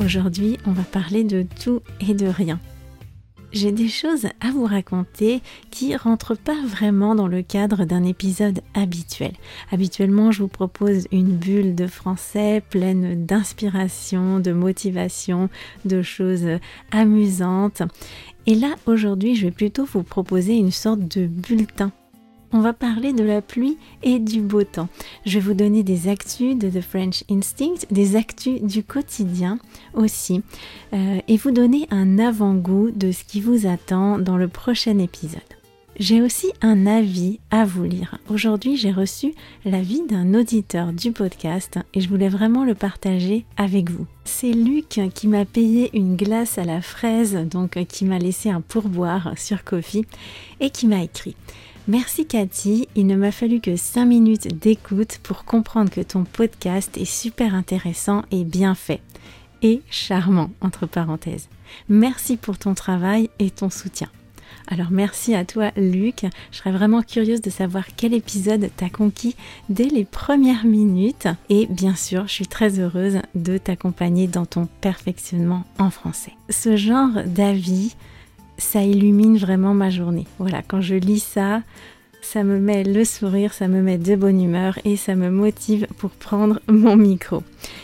Aujourd'hui, on va parler de tout et de rien. J'ai des choses à vous raconter qui rentrent pas vraiment dans le cadre d'un épisode habituel. Habituellement, je vous propose une bulle de français pleine d'inspiration, de motivation, de choses amusantes. Et là, aujourd'hui, je vais plutôt vous proposer une sorte de bulletin on va parler de la pluie et du beau temps. Je vais vous donner des actus de The French Instinct, des actus du quotidien aussi, euh, et vous donner un avant-goût de ce qui vous attend dans le prochain épisode. J'ai aussi un avis à vous lire. Aujourd'hui, j'ai reçu l'avis d'un auditeur du podcast et je voulais vraiment le partager avec vous. C'est Luc qui m'a payé une glace à la fraise, donc qui m'a laissé un pourboire sur Kofi et qui m'a écrit. Merci Cathy, il ne m'a fallu que 5 minutes d'écoute pour comprendre que ton podcast est super intéressant et bien fait. Et charmant, entre parenthèses. Merci pour ton travail et ton soutien. Alors merci à toi Luc, je serais vraiment curieuse de savoir quel épisode t'a conquis dès les premières minutes et bien sûr je suis très heureuse de t'accompagner dans ton perfectionnement en français. Ce genre d'avis ça illumine vraiment ma journée. Voilà, quand je lis ça, ça me met le sourire, ça me met de bonne humeur et ça me motive pour prendre mon micro.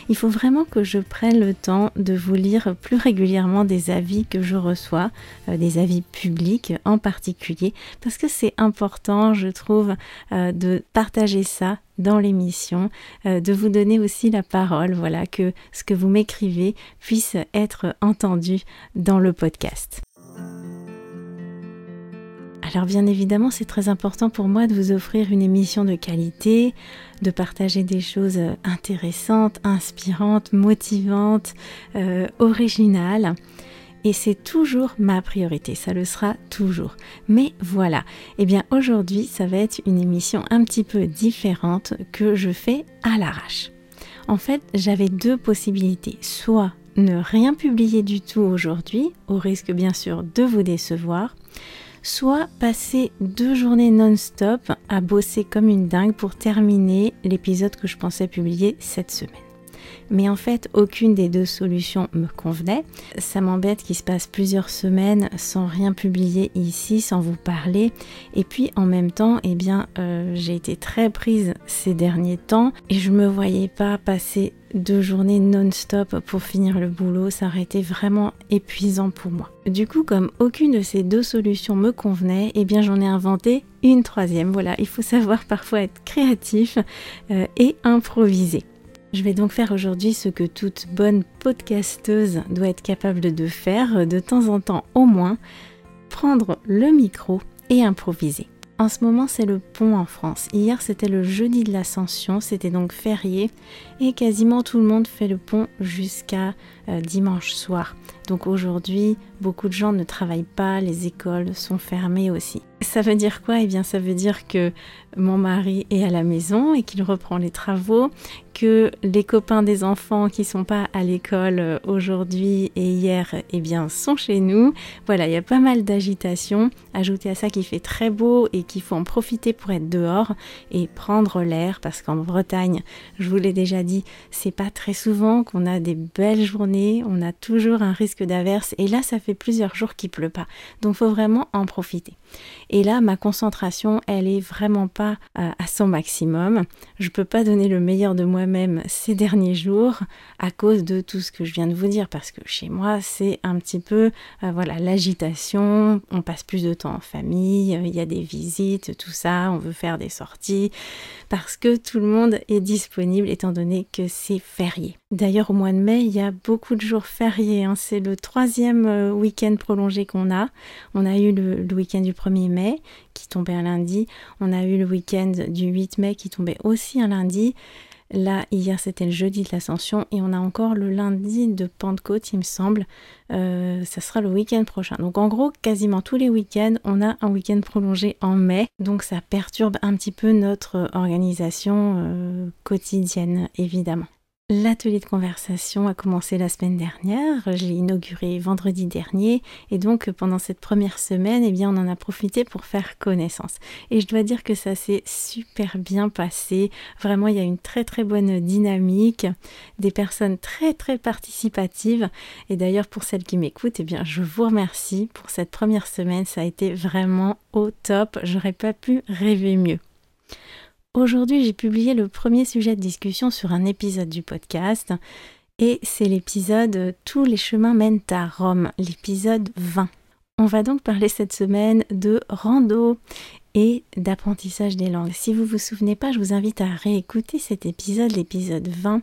Il faut vraiment que je prenne le temps de vous lire plus régulièrement des avis que je reçois, euh, des avis publics en particulier, parce que c'est important, je trouve, euh, de partager ça dans l'émission, euh, de vous donner aussi la parole, voilà, que ce que vous m'écrivez puisse être entendu dans le podcast. Alors bien évidemment, c'est très important pour moi de vous offrir une émission de qualité, de partager des choses intéressantes, inspirantes, motivantes, euh, originales. Et c'est toujours ma priorité, ça le sera toujours. Mais voilà, eh bien aujourd'hui, ça va être une émission un petit peu différente que je fais à l'arrache. En fait, j'avais deux possibilités. Soit ne rien publier du tout aujourd'hui, au risque bien sûr de vous décevoir, soit passer deux journées non-stop à bosser comme une dingue pour terminer l'épisode que je pensais publier cette semaine. Mais en fait, aucune des deux solutions me convenait. Ça m'embête qu'il se passe plusieurs semaines sans rien publier ici, sans vous parler. Et puis en même temps, eh bien, euh, j'ai été très prise ces derniers temps et je me voyais pas passer deux journées non-stop pour finir le boulot, ça aurait été vraiment épuisant pour moi. Du coup, comme aucune de ces deux solutions me convenait, eh bien j'en ai inventé une troisième. Voilà, il faut savoir parfois être créatif euh, et improviser. Je vais donc faire aujourd'hui ce que toute bonne podcasteuse doit être capable de faire de temps en temps au moins, prendre le micro et improviser. En ce moment, c'est le pont en France. Hier, c'était le jeudi de l'Ascension, c'était donc férié et quasiment tout le monde fait le pont jusqu'à euh, dimanche soir. Donc aujourd'hui, beaucoup de gens ne travaillent pas, les écoles sont fermées aussi. Ça veut dire quoi? Eh bien, ça veut dire que mon mari est à la maison et qu'il reprend les travaux, que les copains des enfants qui sont pas à l'école euh, aujourd'hui et hier, eh bien, sont chez nous. Voilà, il y a pas mal d'agitation. Ajoutez à ça qu'il fait très beau et qu'il faut en profiter pour être dehors et prendre l'air parce qu'en Bretagne, je vous l'ai déjà dit, c'est pas très souvent qu'on a des belles journées, on a toujours un risque d'averse et là, ça fait plusieurs jours qu'il pleut pas. Donc, faut vraiment en profiter. Et là, ma concentration, elle est vraiment pas à, son maximum. Je peux pas donner le meilleur de moi-même ces derniers jours à cause de tout ce que je viens de vous dire parce que chez moi, c'est un petit peu euh, voilà, l'agitation, on passe plus de temps en famille, il y a des visites, tout ça, on veut faire des sorties parce que tout le monde est disponible étant donné que c'est férié. D'ailleurs, au mois de mai, il y a beaucoup de jours fériés. Hein. C'est le troisième euh, week-end prolongé qu'on a. On a eu le, week-end du 1er mai qui tombait un lundi. On a eu le week-end du 8 mai qui tombait aussi un lundi. Là, hier, c'était le jeudi de l'Ascension et on a encore le lundi de Pentecôte, il me semble. Euh, ça sera le week-end prochain. Donc, en gros, quasiment tous les week-ends, on a un week-end prolongé en mai. Donc, ça perturbe un petit peu notre organisation euh, quotidienne, évidemment. L'atelier de conversation a commencé la semaine dernière, je l'ai inauguré vendredi dernier et donc pendant cette première semaine, eh bien on en a profité pour faire connaissance. Et je dois dire que ça s'est super bien passé. Vraiment, il y a une très très bonne dynamique, des personnes très très participatives et d'ailleurs pour celles qui m'écoutent, eh bien je vous remercie pour cette première semaine, ça a été vraiment au top. J'aurais pas pu rêver mieux. Aujourd'hui, j'ai publié le premier sujet de discussion sur un épisode du podcast et c'est l'épisode Tous les chemins mènent à Rome, l'épisode 20. On va donc parler cette semaine de rando et d'apprentissage des langues. Si vous vous souvenez pas, je vous invite à réécouter cet épisode, l'épisode 20,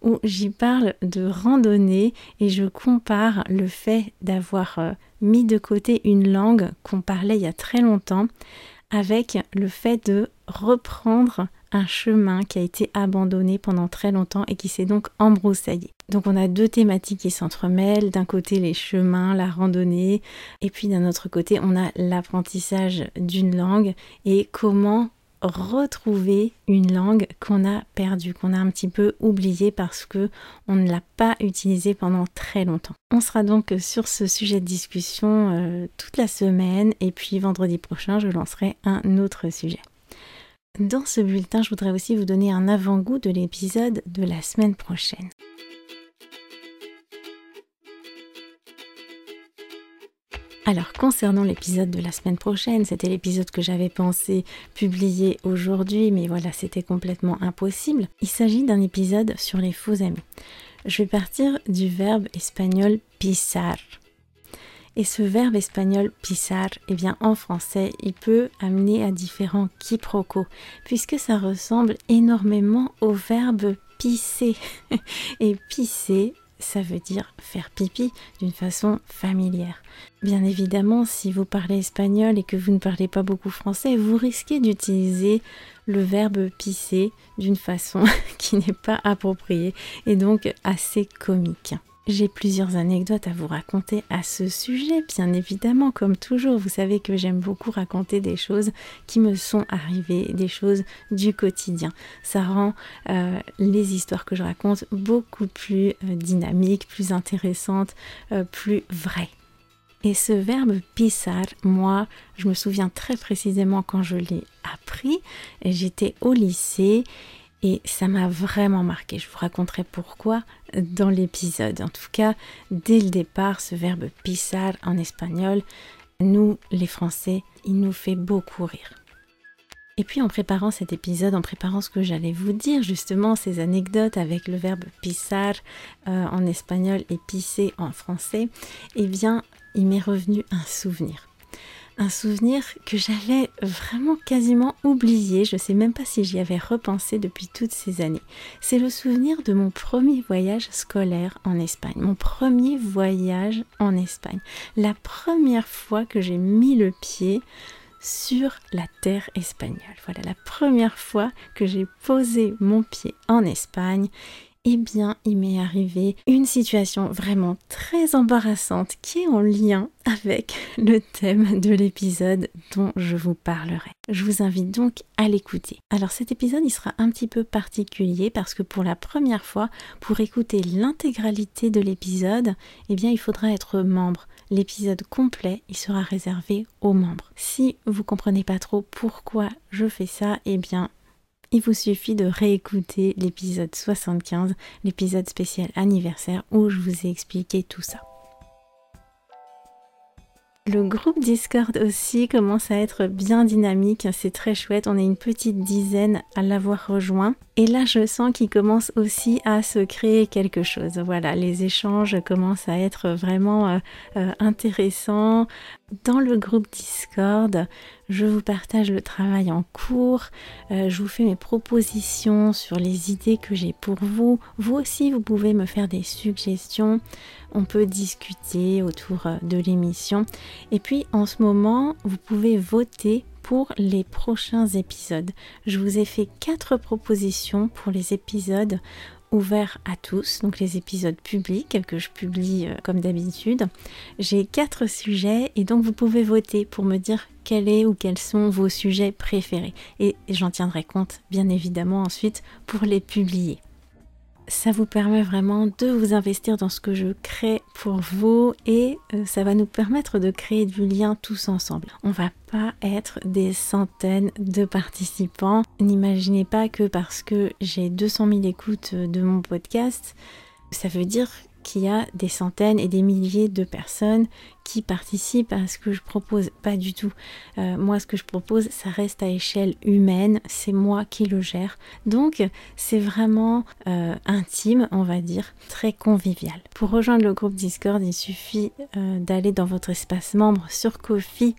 où j'y parle de randonnée et je compare le fait d'avoir euh, mis de côté une langue qu'on parlait il y a très longtemps avec le fait de reprendre un chemin qui a été abandonné pendant très longtemps et qui s'est donc embroussaillé. Donc on a deux thématiques qui s'entremêlent. D'un côté les chemins, la randonnée, et puis d'un autre côté on a l'apprentissage d'une langue et comment retrouver une langue qu'on a perdue, qu'on a un petit peu oubliée parce que on ne l'a pas utilisée pendant très longtemps. On sera donc sur ce sujet de discussion euh, toute la semaine et puis vendredi prochain je lancerai un autre sujet. Dans ce bulletin, je voudrais aussi vous donner un avant-goût de l'épisode de la semaine prochaine. Alors concernant l'épisode de la semaine prochaine, c'était l'épisode que j'avais pensé publier aujourd'hui, mais voilà, c'était complètement impossible. Il s'agit d'un épisode sur les faux amis. Je vais partir du verbe espagnol pisar. Et ce verbe espagnol pisar, eh bien en français, il peut amener à différents quiproquos, puisque ça ressemble énormément au verbe pisser. Et pisser, ça veut dire faire pipi d'une façon familière. Bien évidemment, si vous parlez espagnol et que vous ne parlez pas beaucoup français, vous risquez d'utiliser le verbe pisser d'une façon qui n'est pas appropriée et donc assez comique. J'ai plusieurs anecdotes à vous raconter à ce sujet, bien évidemment, comme toujours. Vous savez que j'aime beaucoup raconter des choses qui me sont arrivées, des choses du quotidien. Ça rend euh, les histoires que je raconte beaucoup plus euh, dynamiques, plus intéressantes, euh, plus vraies. Et ce verbe pisar, moi, je me souviens très précisément quand je l'ai appris. J'étais au lycée et ça m'a vraiment marqué. Je vous raconterai pourquoi dans l'épisode. En tout cas, dès le départ, ce verbe pisar en espagnol, nous, les Français, il nous fait beaucoup rire. Et puis en préparant cet épisode, en préparant ce que j'allais vous dire, justement ces anecdotes avec le verbe pisar euh, en espagnol et pisser en français, eh bien, il m'est revenu un souvenir un souvenir que j'avais vraiment quasiment oublié. Je ne sais même pas si j'y avais repensé depuis toutes ces années. C'est le souvenir de mon premier voyage scolaire en Espagne. Mon premier voyage en Espagne. La première fois que j'ai mis le pied sur la terre espagnole. Voilà la première fois que j'ai posé mon pied en Espagne eh bien, il m'est arrivé une situation vraiment très embarrassante qui est en lien avec le thème de l'épisode dont je vous parlerai. Je vous invite donc à l'écouter. Alors cet épisode, il sera un petit peu particulier parce que pour la première fois, pour écouter l'intégralité de l'épisode, eh bien, il faudra être membre. L'épisode complet, il sera réservé aux membres. Si vous comprenez pas trop pourquoi je fais ça, eh bien, il vous suffit de réécouter l'épisode 75, l'épisode spécial anniversaire où je vous ai expliqué tout ça. Le groupe Discord aussi commence à être bien dynamique, c'est très chouette, on est une petite dizaine à l'avoir rejoint. Et là je sens qu'il commence aussi à se créer quelque chose. Voilà, les échanges commencent à être vraiment euh, euh, intéressants. Dans le groupe Discord, je vous partage le travail en cours, euh, je vous fais mes propositions sur les idées que j'ai pour vous. Vous aussi, vous pouvez me faire des suggestions. On peut discuter autour euh, de l'émission. Et puis en ce moment, vous pouvez voter pour les prochains épisodes. Je vous ai fait quatre propositions pour les épisodes ouvert à tous, donc les épisodes publics que je publie euh, comme d'habitude. J'ai quatre sujets et donc vous pouvez voter pour me dire quel est ou quels sont vos sujets préférés. Et j'en tiendrai compte bien évidemment ensuite pour les publier. Ça vous permet vraiment de vous investir dans ce que je crée pour vous et euh, ça va nous permettre de créer du lien tous ensemble. On va pas être des centaines de participants. N'imaginez pas que parce que j'ai 200 000 écoutes de mon podcast, ça veut dire qu'il y a des centaines et des milliers de personnes qui participent à ce que je propose. Pas du tout. Euh, moi, ce que je propose, ça reste à échelle humaine. C'est moi qui le gère. Donc, c'est vraiment euh, intime, on va dire, très convivial. Pour rejoindre le groupe Discord, il suffit euh, d'aller dans votre espace membre sur Kofi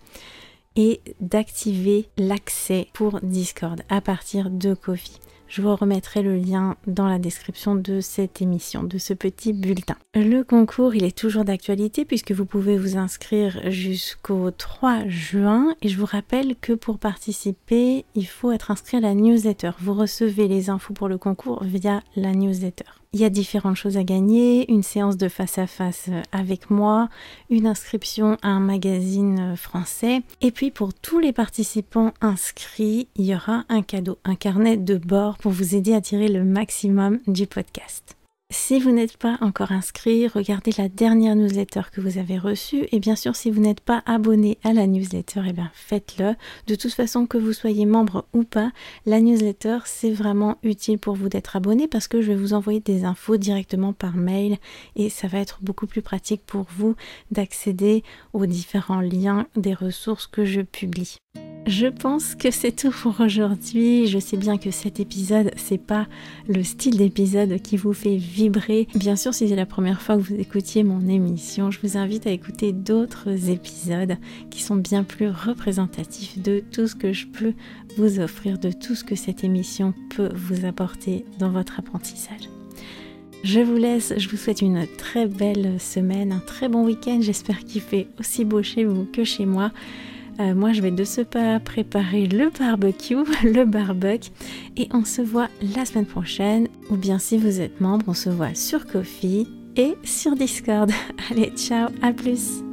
et d'activer l'accès pour Discord à partir de Kofi. Je vous remettrai le lien dans la description de cette émission, de ce petit bulletin. Le concours, il est toujours d'actualité puisque vous pouvez vous inscrire jusqu'au 3 juin et je vous rappelle que pour participer, il faut être inscrit à la newsletter. Vous recevez les infos pour le concours via la newsletter. Il y a différentes choses à gagner, une séance de face à face avec moi, une inscription à un magazine français. Et puis pour tous les participants inscrits, il y aura un cadeau, un carnet de bord pour vous aider à tirer le maximum du podcast. Si vous n'êtes pas encore inscrit, regardez la dernière newsletter que vous avez reçue et bien sûr si vous n'êtes pas abonné à la newsletter, eh bien faites-le. De toute façon que vous soyez membre ou pas, la newsletter c'est vraiment utile pour vous d'être abonné parce que je vais vous envoyer des infos directement par mail et ça va être beaucoup plus pratique pour vous d'accéder aux différents liens des ressources que je publie. Je pense que c'est tout pour aujourd'hui. Je sais bien que cet épisode, c'est pas le style d'épisode qui vous fait vibrer. Bien sûr, si c'est la première fois que vous écoutiez mon émission, je vous invite à écouter d'autres épisodes qui sont bien plus représentatifs de tout ce que je peux vous offrir, de tout ce que cette émission peut vous apporter dans votre apprentissage. Je vous laisse, je vous souhaite une très belle semaine, un très bon week-end. J'espère qu'il fait aussi beau chez vous que chez moi. Euh, moi, je vais de ce pas préparer le barbecue, le barbecue, et on se voit la semaine prochaine. Ou bien, si vous êtes membre, on se voit sur Coffee et sur Discord. Allez, ciao, à plus!